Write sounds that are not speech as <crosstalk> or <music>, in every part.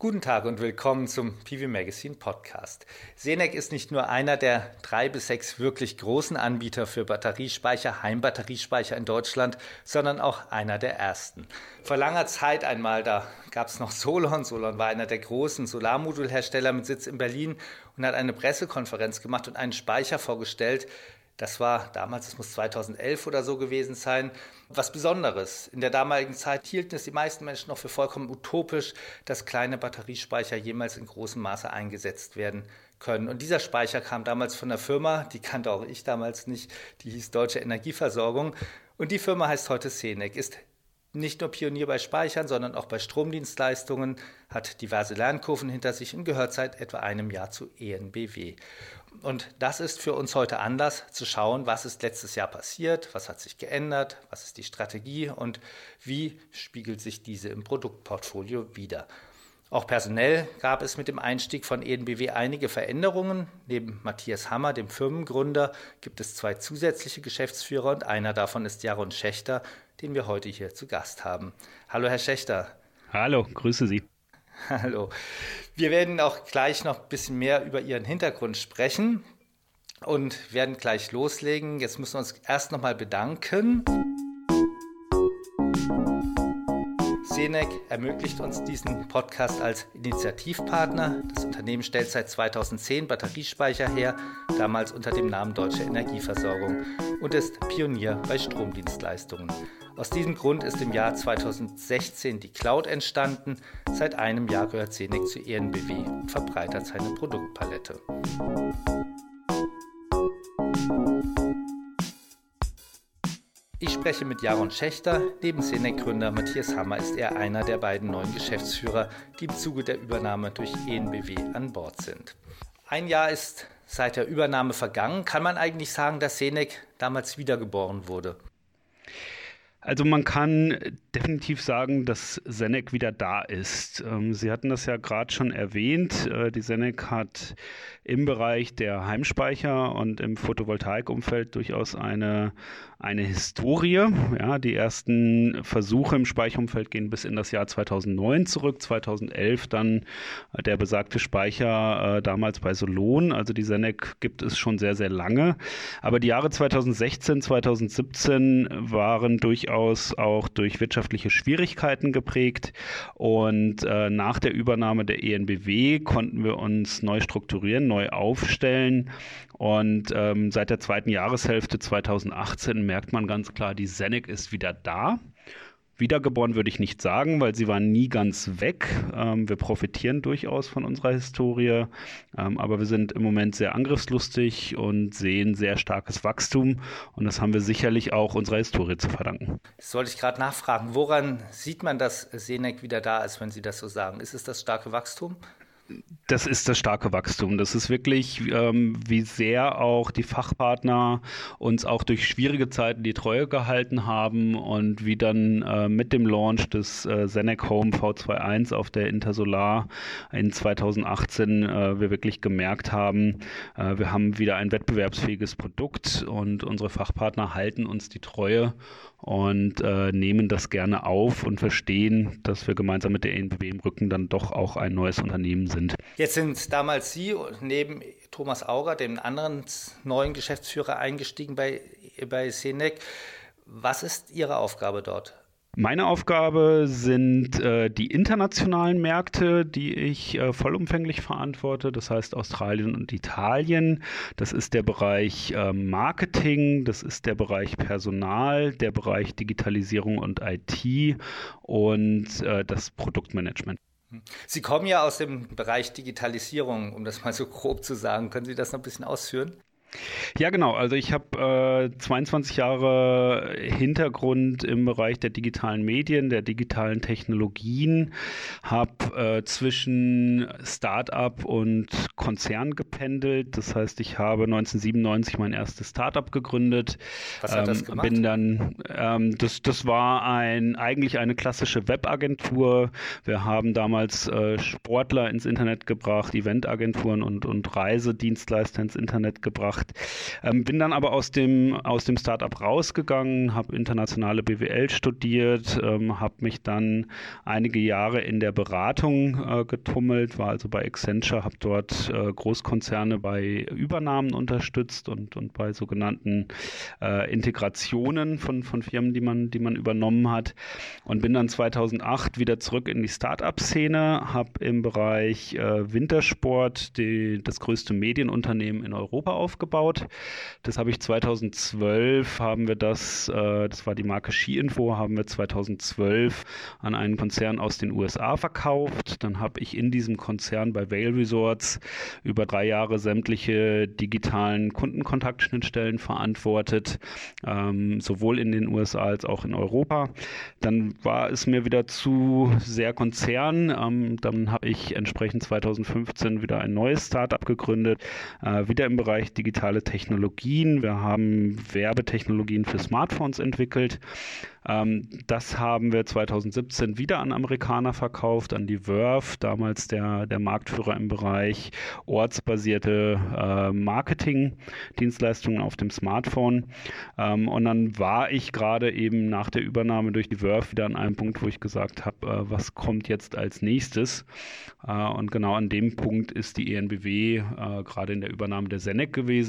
Guten Tag und willkommen zum PV Magazine Podcast. Senec ist nicht nur einer der drei bis sechs wirklich großen Anbieter für Batteriespeicher, Heimbatteriespeicher in Deutschland, sondern auch einer der ersten. Vor langer Zeit einmal, da gab es noch Solon. Solon war einer der großen Solarmodulhersteller mit Sitz in Berlin und hat eine Pressekonferenz gemacht und einen Speicher vorgestellt, das war damals, es muss 2011 oder so gewesen sein, was Besonderes. In der damaligen Zeit hielten es die meisten Menschen noch für vollkommen utopisch, dass kleine Batteriespeicher jemals in großem Maße eingesetzt werden können. Und dieser Speicher kam damals von der Firma, die kannte auch ich damals nicht, die hieß Deutsche Energieversorgung. Und die Firma heißt heute Senec, ist nicht nur Pionier bei Speichern, sondern auch bei Stromdienstleistungen, hat diverse Lernkurven hinter sich und gehört seit etwa einem Jahr zu ENBW. Und das ist für uns heute Anlass zu schauen, was ist letztes Jahr passiert, was hat sich geändert, was ist die Strategie und wie spiegelt sich diese im Produktportfolio wider. Auch personell gab es mit dem Einstieg von ENBW einige Veränderungen. Neben Matthias Hammer, dem Firmengründer, gibt es zwei zusätzliche Geschäftsführer und einer davon ist Jaron Schächter, den wir heute hier zu Gast haben. Hallo, Herr Schächter. Hallo, grüße Sie. <laughs> Hallo. Wir werden auch gleich noch ein bisschen mehr über Ihren Hintergrund sprechen und werden gleich loslegen. Jetzt müssen wir uns erst nochmal bedanken. Senec ermöglicht uns diesen Podcast als Initiativpartner. Das Unternehmen stellt seit 2010 Batteriespeicher her, damals unter dem Namen Deutsche Energieversorgung und ist Pionier bei Stromdienstleistungen. Aus diesem Grund ist im Jahr 2016 die Cloud entstanden. Seit einem Jahr gehört Senec zu ENBW und verbreitert seine Produktpalette. Ich spreche mit Jaron Schächter. Neben Senec-Gründer Matthias Hammer ist er einer der beiden neuen Geschäftsführer, die im Zuge der Übernahme durch ENBW an Bord sind. Ein Jahr ist seit der Übernahme vergangen. Kann man eigentlich sagen, dass Senec damals wiedergeboren wurde? Also man kann definitiv sagen, dass Senec wieder da ist. Ähm, Sie hatten das ja gerade schon erwähnt. Äh, die Senec hat im Bereich der Heimspeicher und im Photovoltaikumfeld durchaus eine, eine Historie. Ja, die ersten Versuche im Speicherumfeld gehen bis in das Jahr 2009 zurück. 2011 dann der besagte Speicher äh, damals bei Solon. Also die Senec gibt es schon sehr, sehr lange. Aber die Jahre 2016, 2017 waren durchaus auch durch wirtschaftliche Schwierigkeiten geprägt. Und äh, nach der Übernahme der ENBW konnten wir uns neu strukturieren, neu aufstellen. Und ähm, seit der zweiten Jahreshälfte 2018 merkt man ganz klar, die Senec ist wieder da. Wiedergeboren würde ich nicht sagen, weil sie waren nie ganz weg. Ähm, wir profitieren durchaus von unserer Historie, ähm, aber wir sind im Moment sehr angriffslustig und sehen sehr starkes Wachstum und das haben wir sicherlich auch unserer Historie zu verdanken. Das sollte ich gerade nachfragen. Woran sieht man, dass Senec wieder da ist, wenn Sie das so sagen? Ist es das starke Wachstum? Das ist das starke Wachstum. Das ist wirklich, ähm, wie sehr auch die Fachpartner uns auch durch schwierige Zeiten die Treue gehalten haben und wie dann äh, mit dem Launch des äh, Zenec Home V21 auf der Intersolar in 2018 äh, wir wirklich gemerkt haben, äh, wir haben wieder ein wettbewerbsfähiges Produkt und unsere Fachpartner halten uns die Treue und äh, nehmen das gerne auf und verstehen, dass wir gemeinsam mit der ENBW im Rücken dann doch auch ein neues Unternehmen sind. Jetzt sind damals Sie neben Thomas Auger, dem anderen neuen Geschäftsführer, eingestiegen bei, bei Senec. Was ist Ihre Aufgabe dort? Meine Aufgabe sind äh, die internationalen Märkte, die ich äh, vollumfänglich verantworte. Das heißt Australien und Italien. Das ist der Bereich äh, Marketing, das ist der Bereich Personal, der Bereich Digitalisierung und IT und äh, das Produktmanagement. Sie kommen ja aus dem Bereich Digitalisierung, um das mal so grob zu sagen. Können Sie das noch ein bisschen ausführen? Ja, genau. Also ich habe äh, 22 Jahre Hintergrund im Bereich der digitalen Medien, der digitalen Technologien, habe äh, zwischen Start-up und Konzern gependelt. Das heißt, ich habe 1997 mein erstes Start-up gegründet. Was hat das ähm, gemacht? Bin dann, ähm, das, das war ein eigentlich eine klassische Webagentur. Wir haben damals äh, Sportler ins Internet gebracht, Eventagenturen und, und Reisedienstleister ins Internet gebracht gemacht. Ähm, bin dann aber aus dem, aus dem Startup rausgegangen, habe internationale BWL studiert, ähm, habe mich dann einige Jahre in der Beratung äh, getummelt, war also bei Accenture, habe dort äh, Großkonzerne bei Übernahmen unterstützt und, und bei sogenannten äh, Integrationen von, von Firmen, die man, die man übernommen hat und bin dann 2008 wieder zurück in die Startup-Szene, habe im Bereich äh, Wintersport die, das größte Medienunternehmen in Europa aufgebaut. Das habe ich 2012, haben wir das, äh, das war die Marke Ski-Info, haben wir 2012 an einen Konzern aus den USA verkauft. Dann habe ich in diesem Konzern bei Vail Resorts über drei Jahre sämtliche digitalen Kundenkontaktschnittstellen verantwortet, ähm, sowohl in den USA als auch in Europa. Dann war es mir wieder zu sehr Konzern. Ähm, dann habe ich entsprechend 2015 wieder ein neues Startup gegründet, äh, wieder im Bereich digitale Technologien. Wir haben Werbetechnologien für Smartphones entwickelt. Ähm, das haben wir 2017 wieder an Amerikaner verkauft, an die Verve, damals der, der Marktführer im Bereich ortsbasierte äh, Marketing-Dienstleistungen auf dem Smartphone. Ähm, und dann war ich gerade eben nach der Übernahme durch die Verve wieder an einem Punkt, wo ich gesagt habe, äh, was kommt jetzt als nächstes? Äh, und genau an dem Punkt ist die ENBW äh, gerade in der Übernahme der Senec gewesen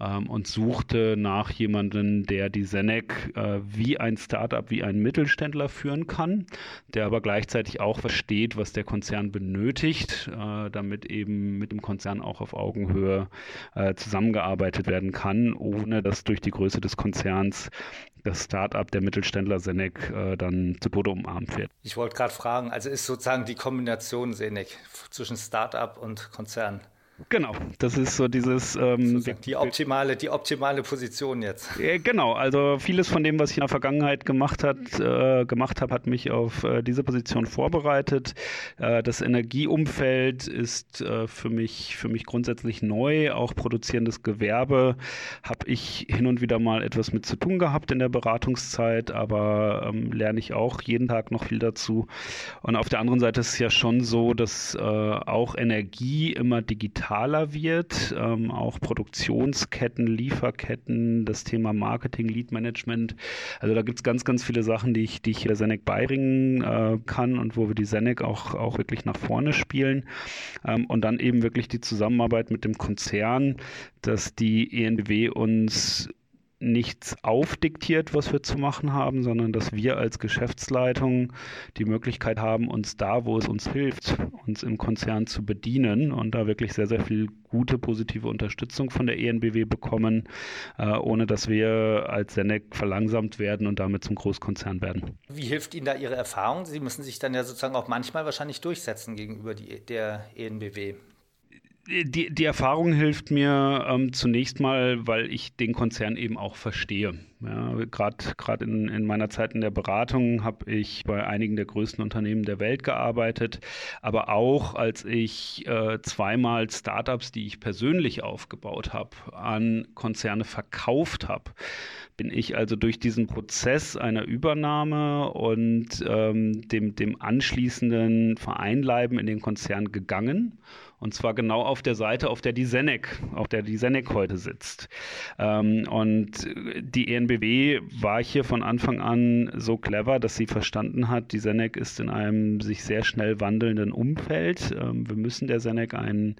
ähm, und suchte nach jemandem, der die Senec äh, wie ein Startup Startup wie ein Mittelständler führen kann, der aber gleichzeitig auch versteht, was der Konzern benötigt, äh, damit eben mit dem Konzern auch auf Augenhöhe äh, zusammengearbeitet werden kann, ohne dass durch die Größe des Konzerns das Startup der Mittelständler Senec äh, dann zu Tode umarmt wird. Ich wollte gerade fragen, also ist sozusagen die Kombination Senec zwischen Startup und Konzern Genau, das ist so dieses ähm, die optimale, die optimale Position jetzt. Äh, genau, also vieles von dem, was ich in der Vergangenheit gemacht hat, äh, gemacht habe, hat mich auf äh, diese Position vorbereitet. Äh, das Energieumfeld ist äh, für mich für mich grundsätzlich neu. Auch produzierendes Gewerbe habe ich hin und wieder mal etwas mit zu tun gehabt in der Beratungszeit, aber ähm, lerne ich auch jeden Tag noch viel dazu. Und auf der anderen Seite ist es ja schon so, dass äh, auch Energie immer digital digitaler wird, ähm, auch Produktionsketten, Lieferketten, das Thema Marketing, Lead Management. Also da gibt es ganz, ganz viele Sachen, die ich, die ich der Senec beibringen äh, kann und wo wir die Senec auch, auch wirklich nach vorne spielen. Ähm, und dann eben wirklich die Zusammenarbeit mit dem Konzern, dass die ENBW uns nichts aufdiktiert, was wir zu machen haben, sondern dass wir als Geschäftsleitung die Möglichkeit haben, uns da, wo es uns hilft, uns im Konzern zu bedienen und da wirklich sehr, sehr viel gute, positive Unterstützung von der ENBW bekommen, äh, ohne dass wir als Senec verlangsamt werden und damit zum Großkonzern werden. Wie hilft Ihnen da Ihre Erfahrung? Sie müssen sich dann ja sozusagen auch manchmal wahrscheinlich durchsetzen gegenüber die, der ENBW die, die Erfahrung hilft mir ähm, zunächst mal, weil ich den Konzern eben auch verstehe. Ja, Gerade in, in meiner Zeit in der Beratung habe ich bei einigen der größten Unternehmen der Welt gearbeitet, aber auch als ich äh, zweimal Startups, die ich persönlich aufgebaut habe, an Konzerne verkauft habe, bin ich also durch diesen Prozess einer Übernahme und ähm, dem, dem anschließenden Vereinleiben in den Konzern gegangen und zwar genau auf der Seite, auf der die Senec, auf der die Senec heute sitzt. Ähm, und die ENBW war hier von Anfang an so clever, dass sie verstanden hat, die Senec ist in einem sich sehr schnell wandelnden Umfeld. Ähm, wir müssen der Senec einen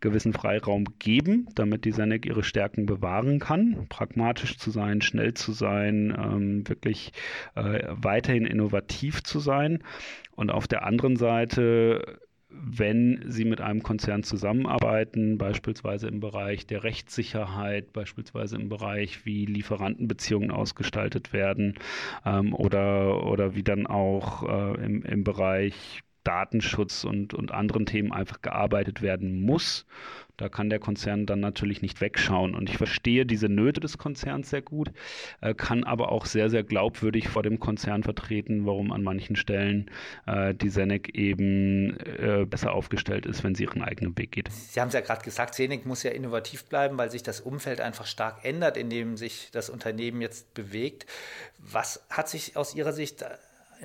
gewissen Freiraum geben, damit die Senec ihre Stärken bewahren kann, pragmatisch zu sein, schnell zu sein, ähm, wirklich äh, weiterhin innovativ zu sein. Und auf der anderen Seite wenn Sie mit einem Konzern zusammenarbeiten, beispielsweise im Bereich der Rechtssicherheit, beispielsweise im Bereich, wie Lieferantenbeziehungen ausgestaltet werden ähm, oder, oder wie dann auch äh, im, im Bereich Datenschutz und, und anderen Themen einfach gearbeitet werden muss, da kann der Konzern dann natürlich nicht wegschauen. Und ich verstehe diese Nöte des Konzerns sehr gut, äh, kann aber auch sehr, sehr glaubwürdig vor dem Konzern vertreten, warum an manchen Stellen äh, die Senec eben äh, besser aufgestellt ist, wenn sie ihren eigenen Weg geht. Sie haben es ja gerade gesagt, Senec muss ja innovativ bleiben, weil sich das Umfeld einfach stark ändert, in dem sich das Unternehmen jetzt bewegt. Was hat sich aus Ihrer Sicht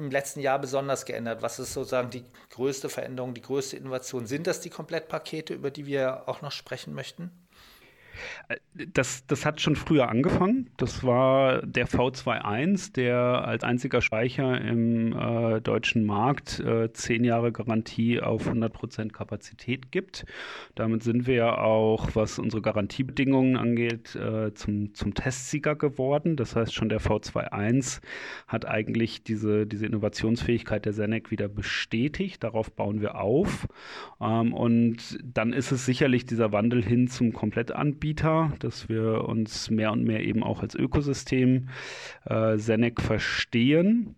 im letzten Jahr besonders geändert? Was ist sozusagen die größte Veränderung, die größte Innovation? Sind das die Komplettpakete, über die wir auch noch sprechen möchten? Das, das hat schon früher angefangen. Das war der V21, der als einziger Speicher im äh, deutschen Markt äh, zehn Jahre Garantie auf 100% Kapazität gibt. Damit sind wir ja auch, was unsere Garantiebedingungen angeht, äh, zum, zum Testsieger geworden. Das heißt, schon der V21 hat eigentlich diese, diese Innovationsfähigkeit der Senec wieder bestätigt. Darauf bauen wir auf. Ähm, und dann ist es sicherlich dieser Wandel hin zum Komplettanbieter, dass wir uns mehr und mehr eben auch als Ökosystem äh, Senec verstehen.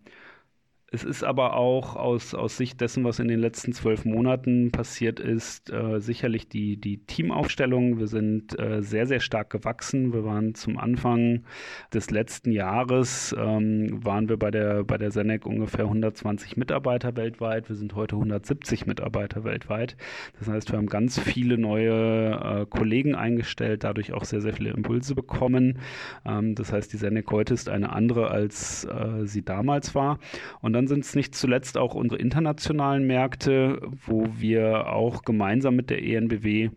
Es ist aber auch aus, aus Sicht dessen, was in den letzten zwölf Monaten passiert ist, äh, sicherlich die, die Teamaufstellung. Wir sind äh, sehr, sehr stark gewachsen. Wir waren zum Anfang des letzten Jahres, ähm, waren wir bei der, bei der Senec ungefähr 120 Mitarbeiter weltweit. Wir sind heute 170 Mitarbeiter weltweit. Das heißt, wir haben ganz viele neue äh, Kollegen eingestellt, dadurch auch sehr, sehr viele Impulse bekommen. Ähm, das heißt, die Senec heute ist eine andere, als äh, sie damals war. Und dann dann sind es nicht zuletzt auch unsere internationalen Märkte, wo wir auch gemeinsam mit der ENBW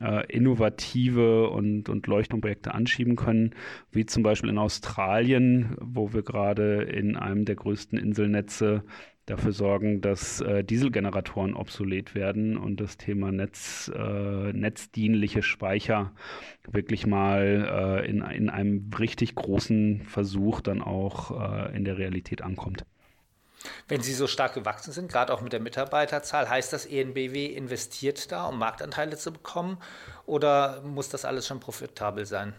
äh, innovative und, und Leuchtturmprojekte anschieben können, wie zum Beispiel in Australien, wo wir gerade in einem der größten Inselnetze dafür sorgen, dass äh, Dieselgeneratoren obsolet werden und das Thema Netz, äh, netzdienliche Speicher wirklich mal äh, in, in einem richtig großen Versuch dann auch äh, in der Realität ankommt. Wenn Sie so stark gewachsen sind, gerade auch mit der Mitarbeiterzahl, heißt das, ENBW investiert da, um Marktanteile zu bekommen? Oder muss das alles schon profitabel sein?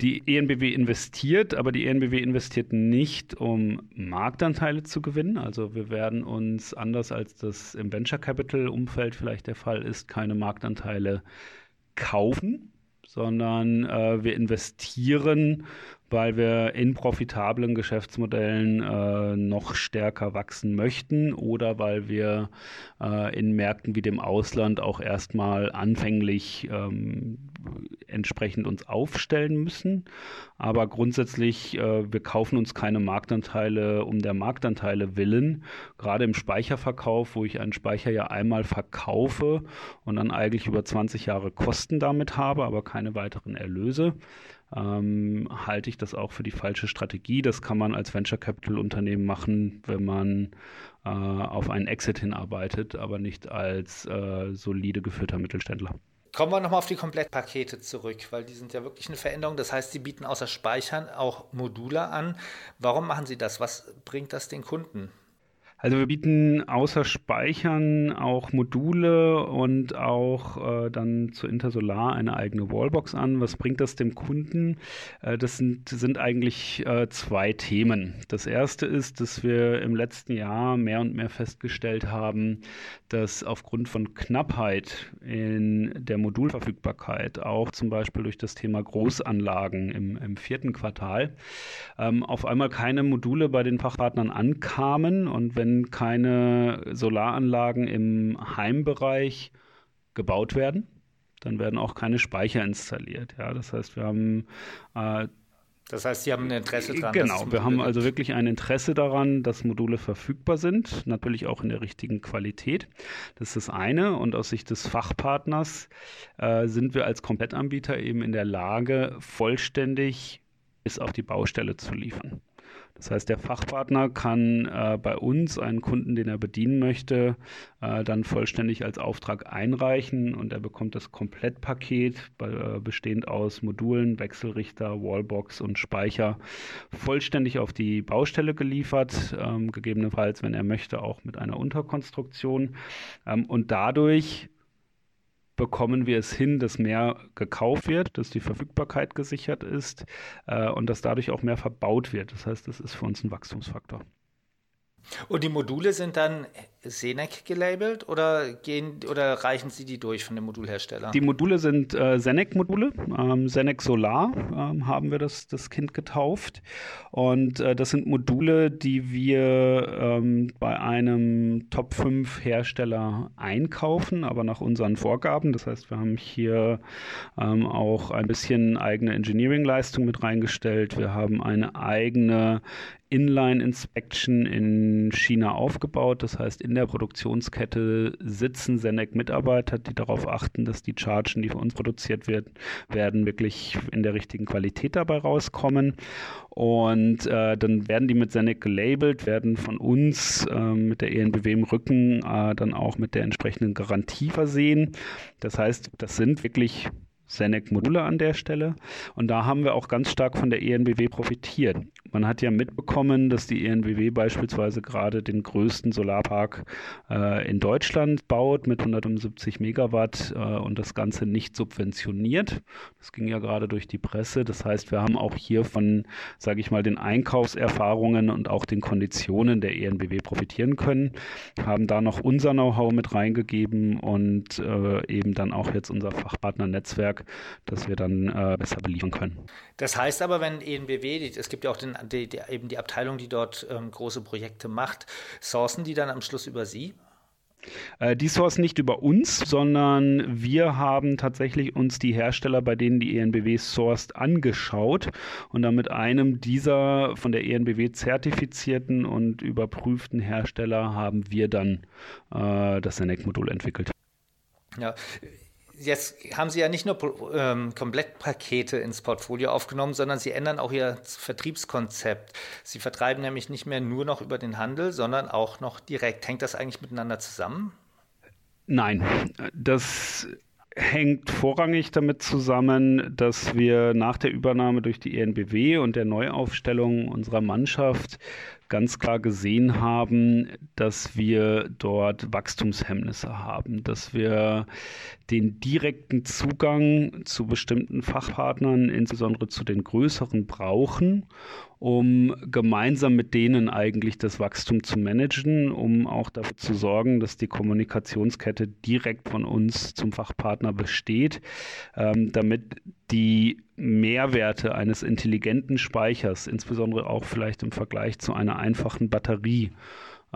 Die ENBW investiert, aber die ENBW investiert nicht, um Marktanteile zu gewinnen. Also wir werden uns, anders als das im Venture Capital Umfeld vielleicht der Fall ist, keine Marktanteile kaufen, sondern äh, wir investieren weil wir in profitablen Geschäftsmodellen äh, noch stärker wachsen möchten oder weil wir äh, in Märkten wie dem Ausland auch erstmal anfänglich ähm, entsprechend uns aufstellen müssen. Aber grundsätzlich, äh, wir kaufen uns keine Marktanteile um der Marktanteile willen. Gerade im Speicherverkauf, wo ich einen Speicher ja einmal verkaufe und dann eigentlich über 20 Jahre Kosten damit habe, aber keine weiteren Erlöse ähm, halte ich das auch für die falsche Strategie. Das kann man als Venture Capital Unternehmen machen, wenn man äh, auf einen Exit hinarbeitet, aber nicht als äh, solide geführter Mittelständler. Kommen wir nochmal auf die Komplettpakete zurück, weil die sind ja wirklich eine Veränderung. Das heißt, Sie bieten außer Speichern auch Module an. Warum machen Sie das? Was bringt das den Kunden? Also wir bieten außer Speichern auch Module und auch äh, dann zu Intersolar eine eigene Wallbox an. Was bringt das dem Kunden? Äh, das sind, sind eigentlich äh, zwei Themen. Das erste ist, dass wir im letzten Jahr mehr und mehr festgestellt haben, dass aufgrund von Knappheit in der Modulverfügbarkeit, auch zum Beispiel durch das Thema Großanlagen im, im vierten Quartal, ähm, auf einmal keine Module bei den Fachpartnern ankamen und wenn wenn keine Solaranlagen im Heimbereich gebaut werden, dann werden auch keine Speicher installiert. Ja, das heißt, wir haben äh, das heißt, Sie haben ein Interesse daran. Genau, wir haben also wirklich ein Interesse daran, dass Module verfügbar sind, natürlich auch in der richtigen Qualität. Das ist das eine. Und aus Sicht des Fachpartners äh, sind wir als Komplettanbieter eben in der Lage, vollständig bis auf die Baustelle zu liefern. Das heißt, der Fachpartner kann äh, bei uns einen Kunden, den er bedienen möchte, äh, dann vollständig als Auftrag einreichen und er bekommt das Komplettpaket, äh, bestehend aus Modulen, Wechselrichter, Wallbox und Speicher, vollständig auf die Baustelle geliefert, ähm, gegebenenfalls, wenn er möchte, auch mit einer Unterkonstruktion. Ähm, und dadurch bekommen wir es hin, dass mehr gekauft wird, dass die Verfügbarkeit gesichert ist äh, und dass dadurch auch mehr verbaut wird. Das heißt, das ist für uns ein Wachstumsfaktor. Und die Module sind dann Senec gelabelt oder gehen oder reichen Sie die durch von dem Modulhersteller? Die Module sind äh, Senec-Module. Ähm, Senec Solar ähm, haben wir das, das Kind getauft. Und äh, das sind Module, die wir ähm, bei einem Top 5 Hersteller einkaufen, aber nach unseren Vorgaben. Das heißt, wir haben hier ähm, auch ein bisschen eigene Engineering-Leistung mit reingestellt. Wir haben eine eigene Inline Inspection in China aufgebaut. Das heißt, in der Produktionskette sitzen Senec-Mitarbeiter, die darauf achten, dass die Chargen, die für uns produziert wird, werden, wirklich in der richtigen Qualität dabei rauskommen. Und äh, dann werden die mit Senec gelabelt, werden von uns äh, mit der ENBW im Rücken äh, dann auch mit der entsprechenden Garantie versehen. Das heißt, das sind wirklich Senec-Module an der Stelle. Und da haben wir auch ganz stark von der ENBW profitiert. Man hat ja mitbekommen, dass die ENBW beispielsweise gerade den größten Solarpark äh, in Deutschland baut mit 175 Megawatt äh, und das Ganze nicht subventioniert. Das ging ja gerade durch die Presse. Das heißt, wir haben auch hier von, sage ich mal, den Einkaufserfahrungen und auch den Konditionen der ENBW profitieren können, haben da noch unser Know-how mit reingegeben und äh, eben dann auch jetzt unser Fachpartnernetzwerk, das wir dann äh, besser beliefern können. Das heißt aber, wenn ENBW, es gibt ja auch den die, die, eben die Abteilung, die dort ähm, große Projekte macht, sourcen die dann am Schluss über Sie? Äh, die sourcen nicht über uns, sondern wir haben tatsächlich uns die Hersteller, bei denen die ENBW sourced, angeschaut und dann mit einem dieser von der ENBW zertifizierten und überprüften Hersteller haben wir dann äh, das Senec-Modul entwickelt. Ja, jetzt haben Sie ja nicht nur ähm, Komplettpakete ins Portfolio aufgenommen, sondern Sie ändern auch Ihr Vertriebskonzept. Sie vertreiben nämlich nicht mehr nur noch über den Handel, sondern auch noch direkt. Hängt das eigentlich miteinander zusammen? Nein, das hängt vorrangig damit zusammen, dass wir nach der Übernahme durch die ENBW und der Neuaufstellung unserer Mannschaft ganz klar gesehen haben, dass wir dort Wachstumshemmnisse haben, dass wir den direkten Zugang zu bestimmten Fachpartnern, insbesondere zu den größeren, brauchen, um gemeinsam mit denen eigentlich das Wachstum zu managen, um auch dafür zu sorgen, dass die Kommunikationskette direkt von uns zum Fachpartner besteht, ähm, damit die Mehrwerte eines intelligenten Speichers, insbesondere auch vielleicht im Vergleich zu einer einfachen Batterie,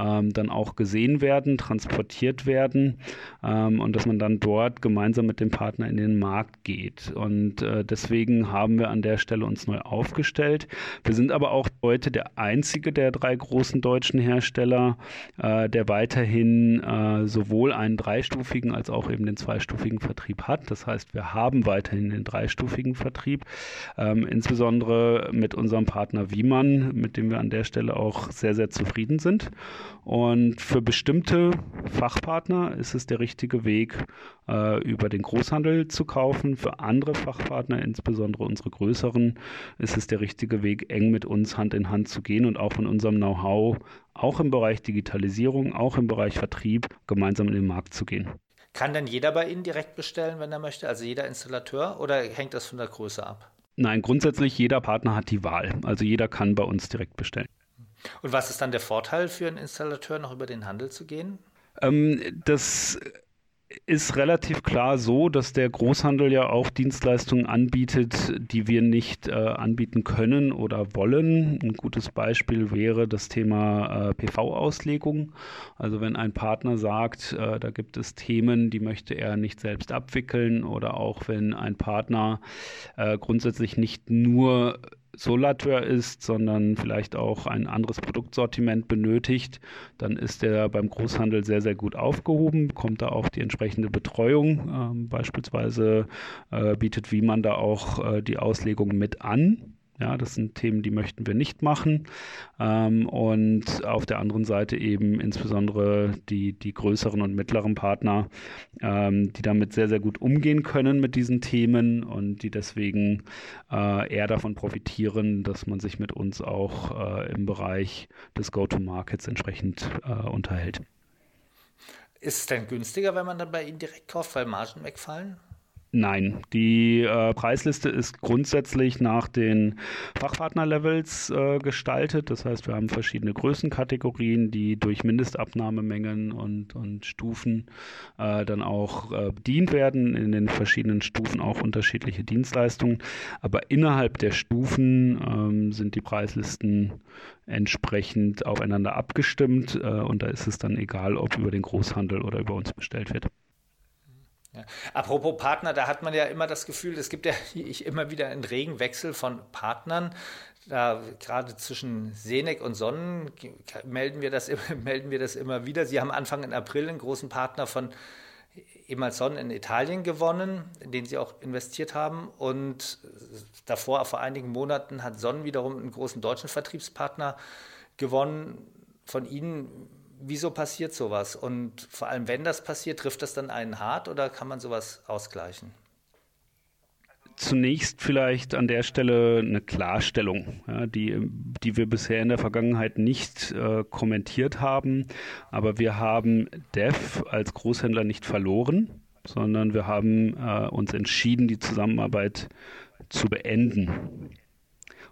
ähm, dann auch gesehen werden, transportiert werden ähm, und dass man dann dort gemeinsam mit dem Partner in den Markt geht. Und äh, deswegen haben wir an der Stelle uns neu aufgestellt. Wir sind aber auch heute der einzige der drei großen deutschen Hersteller, äh, der weiterhin äh, sowohl einen dreistufigen als auch eben den zweistufigen Vertrieb hat. Das heißt, wir haben weiterhin den dreistufigen Vertrieb, ähm, insbesondere mit unserem Partner Wiemann, mit dem wir an der Stelle auch sehr, sehr zufrieden sind. Und für bestimmte Fachpartner ist es der richtige Weg, äh, über den Großhandel zu kaufen. Für andere Fachpartner, insbesondere unsere größeren, ist es der richtige Weg, eng mit uns Hand in Hand zu gehen und auch von unserem Know-how, auch im Bereich Digitalisierung, auch im Bereich Vertrieb, gemeinsam in den Markt zu gehen. Kann denn jeder bei Ihnen direkt bestellen, wenn er möchte? Also jeder Installateur oder hängt das von der Größe ab? Nein, grundsätzlich jeder Partner hat die Wahl. Also jeder kann bei uns direkt bestellen. Und was ist dann der Vorteil für einen Installateur, noch über den Handel zu gehen? Ähm, das ist relativ klar so, dass der Großhandel ja auch Dienstleistungen anbietet, die wir nicht äh, anbieten können oder wollen. Ein gutes Beispiel wäre das Thema äh, PV-Auslegung. Also wenn ein Partner sagt, äh, da gibt es Themen, die möchte er nicht selbst abwickeln oder auch wenn ein Partner äh, grundsätzlich nicht nur Solateur ist, sondern vielleicht auch ein anderes Produktsortiment benötigt, dann ist er beim Großhandel sehr, sehr gut aufgehoben, bekommt da auch die entsprechende Betreuung. Ähm, beispielsweise äh, bietet Wiemann da auch äh, die Auslegung mit an. Ja, das sind Themen, die möchten wir nicht machen. Ähm, und auf der anderen Seite eben insbesondere die, die größeren und mittleren Partner, ähm, die damit sehr, sehr gut umgehen können mit diesen Themen und die deswegen äh, eher davon profitieren, dass man sich mit uns auch äh, im Bereich des Go-to-Markets entsprechend äh, unterhält. Ist es denn günstiger, wenn man dann bei Ihnen direkt kauft, weil Margen wegfallen? Nein, die äh, Preisliste ist grundsätzlich nach den Fachpartnerlevels äh, gestaltet. Das heißt, wir haben verschiedene Größenkategorien, die durch Mindestabnahmemengen und, und Stufen äh, dann auch äh, bedient werden. In den verschiedenen Stufen auch unterschiedliche Dienstleistungen. Aber innerhalb der Stufen ähm, sind die Preislisten entsprechend aufeinander abgestimmt. Äh, und da ist es dann egal, ob über den Großhandel oder über uns bestellt wird. Ja. Apropos Partner, da hat man ja immer das Gefühl, es gibt ja <laughs> ich, immer wieder einen regen Wechsel von Partnern. da gerade zwischen Senec und Sonnen melden wir, das, <laughs> melden wir das immer wieder. Sie haben Anfang in April einen großen Partner von ehemals Sonnen in Italien gewonnen, in den sie auch investiert haben. Und davor, vor einigen Monaten, hat Sonnen wiederum einen großen deutschen Vertriebspartner gewonnen. Von Ihnen, wieso passiert sowas? Und vor allem, wenn das passiert, trifft das dann einen hart oder kann man sowas ausgleichen? Zunächst vielleicht an der Stelle eine Klarstellung, ja, die, die wir bisher in der Vergangenheit nicht äh, kommentiert haben. Aber wir haben DEF als Großhändler nicht verloren, sondern wir haben äh, uns entschieden, die Zusammenarbeit zu beenden.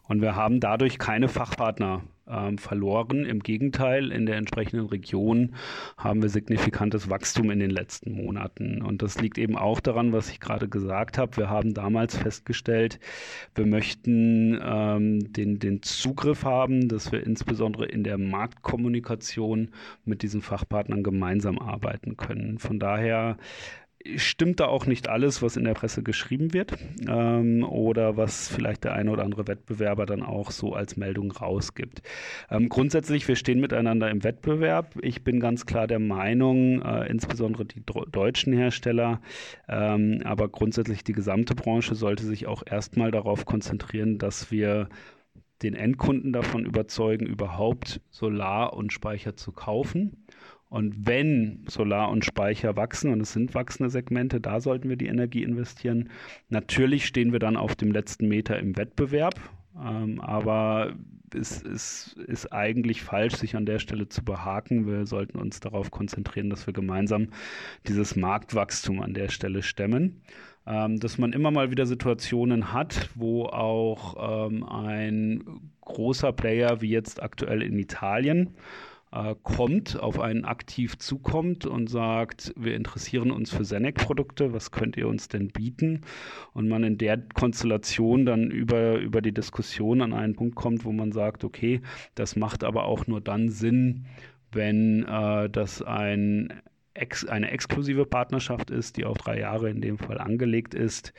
Und wir haben dadurch keine Fachpartner ähm, verloren. Im Gegenteil, in der entsprechenden Region haben wir signifikantes Wachstum in den letzten Monaten. Und das liegt eben auch daran, was ich gerade gesagt habe. Wir haben damals festgestellt, wir möchten ähm, den, den Zugriff haben, dass wir insbesondere in der Marktkommunikation mit diesen Fachpartnern gemeinsam arbeiten können. Von daher stimmt da auch nicht alles, was in der Presse geschrieben wird ähm, oder was vielleicht der eine oder andere Wettbewerber dann auch so als Meldung rausgibt. Ähm, grundsätzlich, wir stehen miteinander im Wettbewerb. Ich bin ganz klar der Meinung, äh, insbesondere die deutschen Hersteller, ähm, aber grundsätzlich die gesamte Branche sollte sich auch erstmal darauf konzentrieren, dass wir den Endkunden davon überzeugen, überhaupt Solar und Speicher zu kaufen und wenn Solar und Speicher wachsen, und es sind wachsende Segmente, da sollten wir die Energie investieren. Natürlich stehen wir dann auf dem letzten Meter im Wettbewerb, ähm, aber es, es ist eigentlich falsch, sich an der Stelle zu behaken. Wir sollten uns darauf konzentrieren, dass wir gemeinsam dieses Marktwachstum an der Stelle stemmen. Ähm, dass man immer mal wieder Situationen hat, wo auch ähm, ein großer Player wie jetzt aktuell in Italien äh, kommt, auf einen aktiv zukommt und sagt, wir interessieren uns für Senec-Produkte, was könnt ihr uns denn bieten? Und man in der Konstellation dann über, über die Diskussion an einen Punkt kommt, wo man sagt, okay, das macht aber auch nur dann Sinn, wenn äh, das ein eine exklusive Partnerschaft ist, die auf drei Jahre in dem Fall angelegt ist.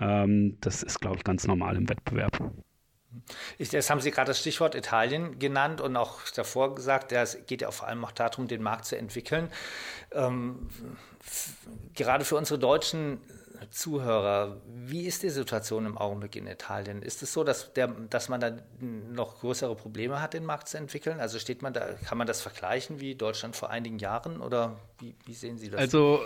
Ähm, das ist, glaube ich, ganz normal im Wettbewerb. Jetzt haben Sie gerade das Stichwort Italien genannt und auch davor gesagt, ja, es geht ja vor allem auch darum, den Markt zu entwickeln. Ähm, gerade für unsere deutschen Zuhörer, wie ist die Situation im Augenblick in Italien? Ist es so, dass, der, dass man da noch größere Probleme hat, den Markt zu entwickeln? Also steht man da, kann man das vergleichen wie Deutschland vor einigen Jahren oder wie, wie sehen Sie das? Also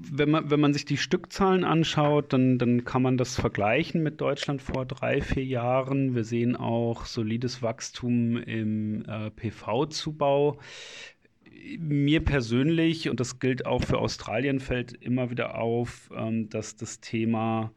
wenn man, wenn man sich die Stückzahlen anschaut, dann, dann kann man das vergleichen mit Deutschland vor drei, vier Jahren. Wir sehen auch solides Wachstum im äh, PV-Zubau. Mir persönlich, und das gilt auch für Australien, fällt immer wieder auf, ähm, dass das Thema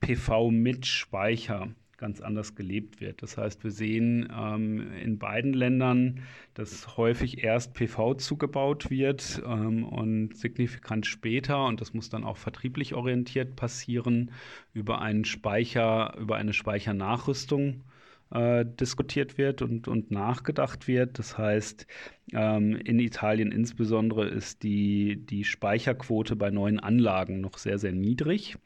PV mit Speicher ganz anders gelebt wird. Das heißt, wir sehen ähm, in beiden Ländern, dass häufig erst PV zugebaut wird ähm, und signifikant später, und das muss dann auch vertrieblich orientiert passieren, über einen Speicher, über eine Speichernachrüstung äh, diskutiert wird und, und nachgedacht wird. Das heißt, ähm, in Italien insbesondere ist die, die Speicherquote bei neuen Anlagen noch sehr, sehr niedrig.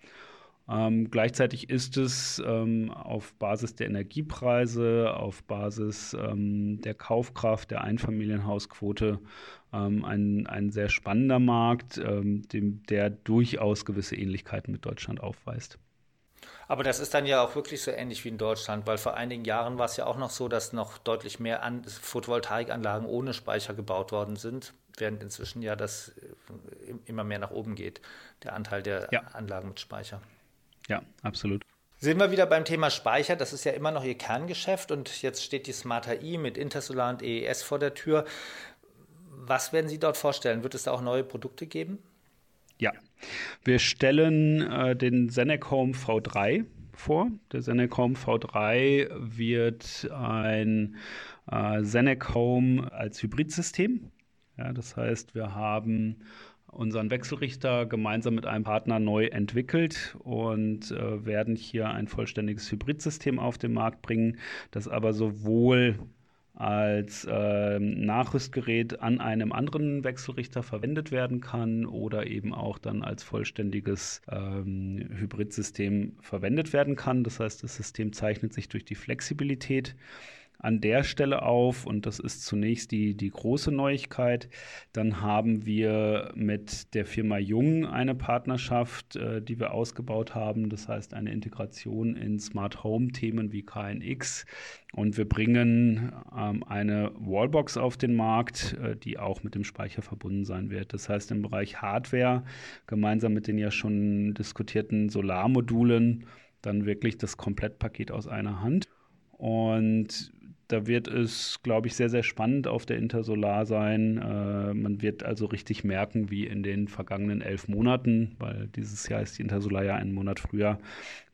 Ähm, gleichzeitig ist es ähm, auf Basis der Energiepreise, auf Basis ähm, der Kaufkraft, der Einfamilienhausquote ähm, ein, ein sehr spannender Markt, ähm, dem, der durchaus gewisse Ähnlichkeiten mit Deutschland aufweist. Aber das ist dann ja auch wirklich so ähnlich wie in Deutschland, weil vor einigen Jahren war es ja auch noch so, dass noch deutlich mehr An Photovoltaikanlagen ohne Speicher gebaut worden sind, während inzwischen ja das äh, immer mehr nach oben geht, der Anteil der ja. Anlagen mit Speicher. Ja, absolut. Sind wir wieder beim Thema Speicher? Das ist ja immer noch Ihr Kerngeschäft und jetzt steht die Smart AI mit Intersolar und EES vor der Tür. Was werden Sie dort vorstellen? Wird es da auch neue Produkte geben? Ja, wir stellen äh, den Senec Home V3 vor. Der Senec Home V3 wird ein äh, Senec Home als Hybridsystem. Ja, das heißt, wir haben unseren Wechselrichter gemeinsam mit einem Partner neu entwickelt und äh, werden hier ein vollständiges Hybridsystem auf den Markt bringen, das aber sowohl als äh, Nachrüstgerät an einem anderen Wechselrichter verwendet werden kann oder eben auch dann als vollständiges ähm, Hybridsystem verwendet werden kann. Das heißt, das System zeichnet sich durch die Flexibilität an der Stelle auf und das ist zunächst die, die große Neuigkeit. Dann haben wir mit der Firma Jung eine Partnerschaft, äh, die wir ausgebaut haben. Das heißt eine Integration in Smart Home Themen wie KNX und wir bringen ähm, eine Wallbox auf den Markt, äh, die auch mit dem Speicher verbunden sein wird. Das heißt im Bereich Hardware gemeinsam mit den ja schon diskutierten Solarmodulen dann wirklich das Komplettpaket aus einer Hand. Und da wird es, glaube ich, sehr, sehr spannend auf der Intersolar sein. Äh, man wird also richtig merken, wie in den vergangenen elf Monaten, weil dieses Jahr ist die Intersolar ja einen Monat früher,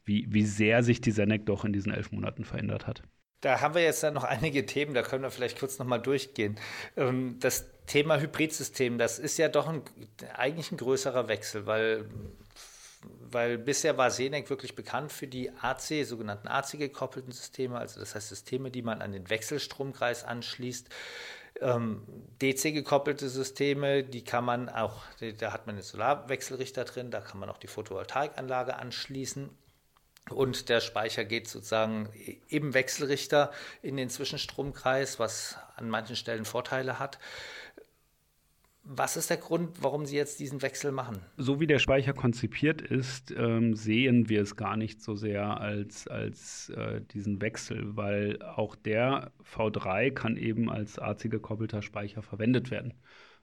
wie, wie sehr sich die Senec doch in diesen elf Monaten verändert hat. Da haben wir jetzt dann noch einige Themen, da können wir vielleicht kurz nochmal durchgehen. Ähm, das Thema Hybridsystem, das ist ja doch ein, eigentlich ein größerer Wechsel, weil weil bisher war Senec wirklich bekannt für die AC, sogenannten AC-gekoppelten Systeme, also das heißt Systeme, die man an den Wechselstromkreis anschließt. Ähm, DC-gekoppelte Systeme, die kann man auch, da hat man den Solarwechselrichter drin, da kann man auch die Photovoltaikanlage anschließen. Und der Speicher geht sozusagen im Wechselrichter in den Zwischenstromkreis, was an manchen Stellen Vorteile hat. Was ist der Grund, warum Sie jetzt diesen Wechsel machen? So wie der Speicher konzipiert ist, ähm, sehen wir es gar nicht so sehr als, als äh, diesen Wechsel, weil auch der V3 kann eben als AC gekoppelter Speicher verwendet werden.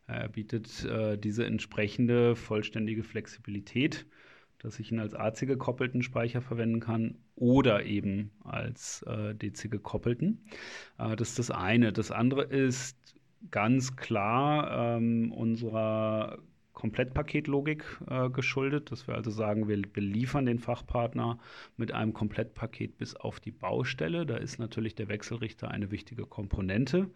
Er bietet äh, diese entsprechende vollständige Flexibilität, dass ich ihn als AC gekoppelten Speicher verwenden kann oder eben als äh, DC gekoppelten. Äh, das ist das eine. Das andere ist, ganz klar ähm, unserer Komplettpaketlogik äh, geschuldet, dass wir also sagen, wir, wir liefern den Fachpartner mit einem Komplettpaket bis auf die Baustelle. Da ist natürlich der Wechselrichter eine wichtige Komponente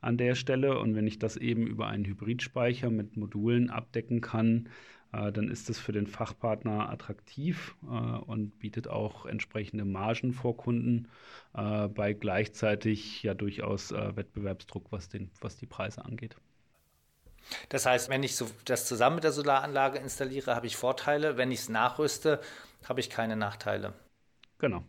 an der Stelle. Und wenn ich das eben über einen Hybridspeicher mit Modulen abdecken kann, äh, dann ist es für den Fachpartner attraktiv äh, und bietet auch entsprechende Margen vor Kunden äh, bei gleichzeitig ja durchaus Wettbewerbsdruck, was, den, was die Preise angeht. Das heißt, wenn ich so das zusammen mit der Solaranlage installiere, habe ich Vorteile. Wenn ich es nachrüste, habe ich keine Nachteile. Genau.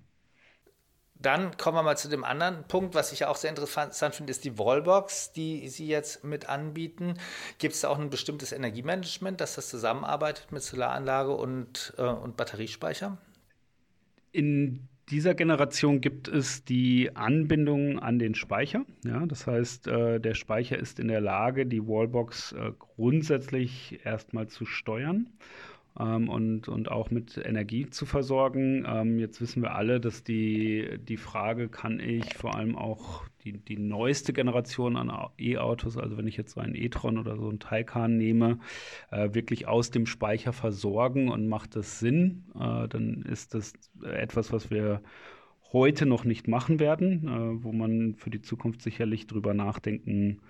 Dann kommen wir mal zu dem anderen Punkt, was ich auch sehr interessant finde, ist die Wallbox, die Sie jetzt mit anbieten. Gibt es da auch ein bestimmtes Energiemanagement, dass das zusammenarbeitet mit Solaranlage und, äh, und Batteriespeicher? In dieser Generation gibt es die Anbindung an den Speicher. Ja, das heißt, äh, der Speicher ist in der Lage, die Wallbox äh, grundsätzlich erstmal zu steuern ähm, und, und auch mit Energie zu versorgen. Ähm, jetzt wissen wir alle, dass die, die Frage, kann ich vor allem auch die, die neueste Generation an E-Autos, also wenn ich jetzt so einen e-tron oder so einen Taycan nehme, äh, wirklich aus dem Speicher versorgen und macht das Sinn, äh, dann ist das etwas, was wir heute noch nicht machen werden, äh, wo man für die Zukunft sicherlich drüber nachdenken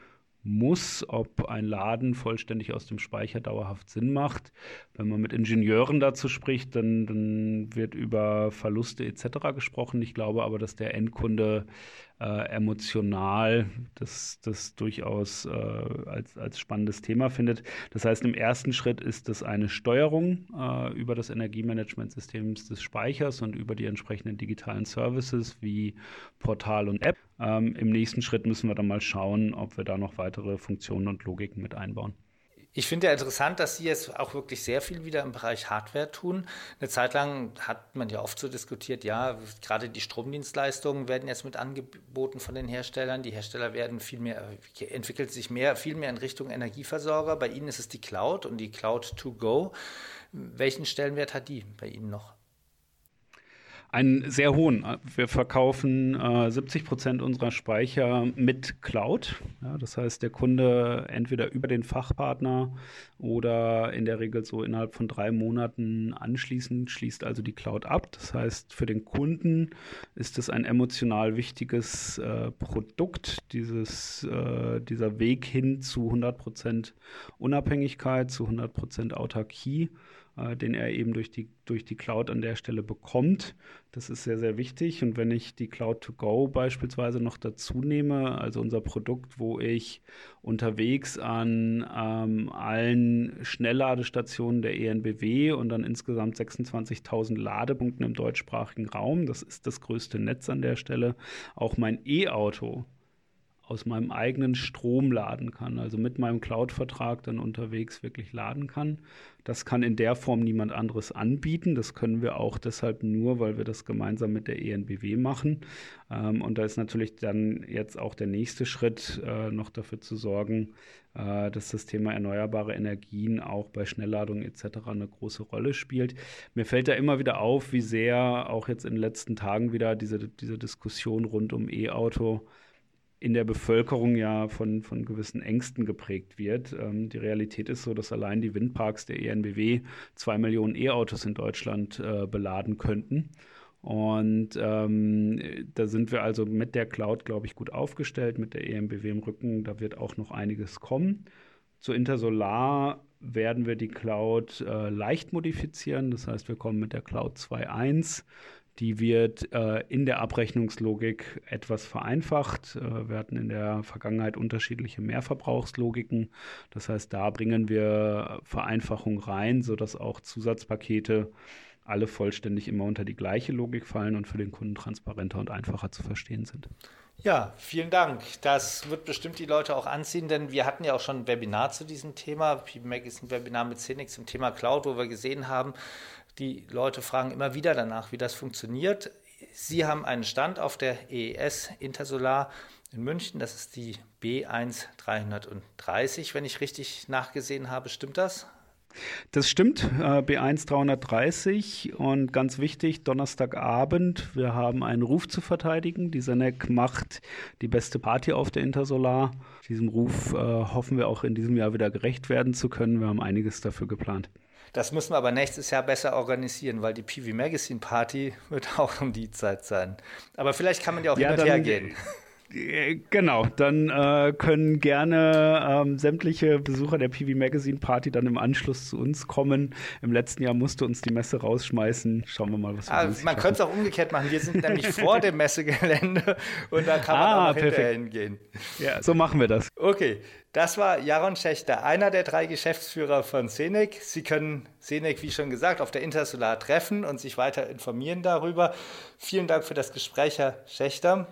muss, ob ein Laden vollständig aus dem Speicher dauerhaft Sinn macht. Wenn man mit Ingenieuren dazu spricht, dann, dann wird über Verluste etc. gesprochen. Ich glaube aber, dass der Endkunde äh, emotional das, das durchaus äh, als, als spannendes Thema findet. Das heißt, im ersten Schritt ist es eine Steuerung äh, über das Energiemanagementsystem des Speichers und über die entsprechenden digitalen Services wie Portal und App. Ähm, Im nächsten Schritt müssen wir dann mal schauen, ob wir da noch weitere Funktionen und Logiken mit einbauen. Ich finde ja interessant, dass Sie jetzt auch wirklich sehr viel wieder im Bereich Hardware tun. Eine Zeit lang hat man ja oft so diskutiert, ja, gerade die Stromdienstleistungen werden jetzt mit angeboten von den Herstellern. Die Hersteller werden viel mehr, entwickelt sich mehr, viel mehr in Richtung Energieversorger. Bei Ihnen ist es die Cloud und die Cloud to go. Welchen Stellenwert hat die bei Ihnen noch? Einen sehr hohen. Wir verkaufen äh, 70 Prozent unserer Speicher mit Cloud. Ja, das heißt, der Kunde entweder über den Fachpartner oder in der Regel so innerhalb von drei Monaten anschließend schließt also die Cloud ab. Das heißt, für den Kunden ist es ein emotional wichtiges äh, Produkt, dieses, äh, dieser Weg hin zu 100 Prozent Unabhängigkeit, zu 100 Prozent Autarkie äh, den er eben durch die, durch die Cloud an der Stelle bekommt. Das ist sehr, sehr wichtig. Und wenn ich die Cloud to Go beispielsweise noch dazu nehme, also unser Produkt, wo ich unterwegs an ähm, allen Schnellladestationen der ENBW und dann insgesamt 26.000 Ladepunkten im deutschsprachigen Raum, das ist das größte Netz an der Stelle, auch mein E-Auto aus meinem eigenen Strom laden kann, also mit meinem Cloud-Vertrag dann unterwegs wirklich laden kann. Das kann in der Form niemand anderes anbieten. Das können wir auch deshalb nur, weil wir das gemeinsam mit der ENBW machen. Ähm, und da ist natürlich dann jetzt auch der nächste Schritt, äh, noch dafür zu sorgen, äh, dass das Thema erneuerbare Energien auch bei Schnellladung etc. eine große Rolle spielt. Mir fällt da immer wieder auf, wie sehr auch jetzt in den letzten Tagen wieder diese, diese Diskussion rund um E-Auto in der Bevölkerung ja von, von gewissen Ängsten geprägt wird. Ähm, die Realität ist so, dass allein die Windparks der ENBW zwei Millionen E-Autos in Deutschland äh, beladen könnten. Und ähm, da sind wir also mit der Cloud, glaube ich, gut aufgestellt, mit der ENBW im Rücken. Da wird auch noch einiges kommen. Zu Intersolar werden wir die Cloud äh, leicht modifizieren. Das heißt, wir kommen mit der Cloud 2.1 die wird äh, in der Abrechnungslogik etwas vereinfacht. Äh, wir hatten in der Vergangenheit unterschiedliche Mehrverbrauchslogiken. Das heißt, da bringen wir Vereinfachung rein, sodass auch Zusatzpakete alle vollständig immer unter die gleiche Logik fallen und für den Kunden transparenter und einfacher zu verstehen sind. Ja, vielen Dank. Das wird bestimmt die Leute auch anziehen, denn wir hatten ja auch schon ein Webinar zu diesem Thema. PBMac ist ein Webinar mit Scenic zum Thema Cloud, wo wir gesehen haben, die Leute fragen immer wieder danach, wie das funktioniert. Sie haben einen Stand auf der EES Intersolar in München. Das ist die B1330, wenn ich richtig nachgesehen habe. Stimmt das? Das stimmt, äh, B1 330 und ganz wichtig, Donnerstagabend, wir haben einen Ruf zu verteidigen. Die Senec macht die beste Party auf der Intersolar. Diesem Ruf äh, hoffen wir auch in diesem Jahr wieder gerecht werden zu können. Wir haben einiges dafür geplant. Das müssen wir aber nächstes Jahr besser organisieren, weil die PV Magazine Party <laughs> wird auch um die Zeit sein. Aber vielleicht kann man ja auch ja, hin und her gehen. <laughs> Äh, genau, dann äh, können gerne ähm, sämtliche Besucher der PV Magazine Party dann im Anschluss zu uns kommen. Im letzten Jahr musste uns die Messe rausschmeißen. Schauen wir mal, was wir ah, Man könnte es auch umgekehrt machen. Wir sind nämlich vor dem Messegelände <laughs> und da kann man ah, auch hinterher hingehen. Ja, so machen wir das. Okay, das war Jaron Schächter, einer der drei Geschäftsführer von Senec. Sie können Senec, wie schon gesagt, auf der Intersolar treffen und sich weiter informieren darüber. Vielen Dank für das Gespräch, Herr Schächter.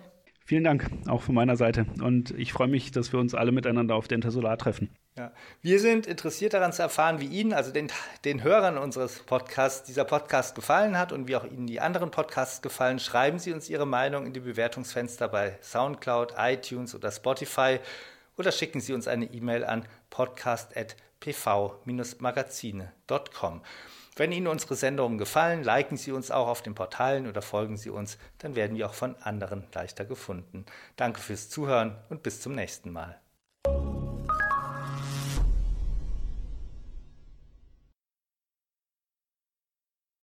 Vielen Dank, auch von meiner Seite. Und ich freue mich, dass wir uns alle miteinander auf der Intersolar treffen. Ja. Wir sind interessiert daran zu erfahren, wie Ihnen, also den, den Hörern unseres Podcasts, dieser Podcast gefallen hat und wie auch Ihnen die anderen Podcasts gefallen. Schreiben Sie uns Ihre Meinung in die Bewertungsfenster bei SoundCloud, iTunes oder Spotify oder schicken Sie uns eine E-Mail an podcast.pv-magazine.com. Wenn Ihnen unsere Sendungen gefallen, liken Sie uns auch auf den Portalen oder folgen Sie uns, dann werden wir auch von anderen leichter gefunden. Danke fürs Zuhören und bis zum nächsten Mal.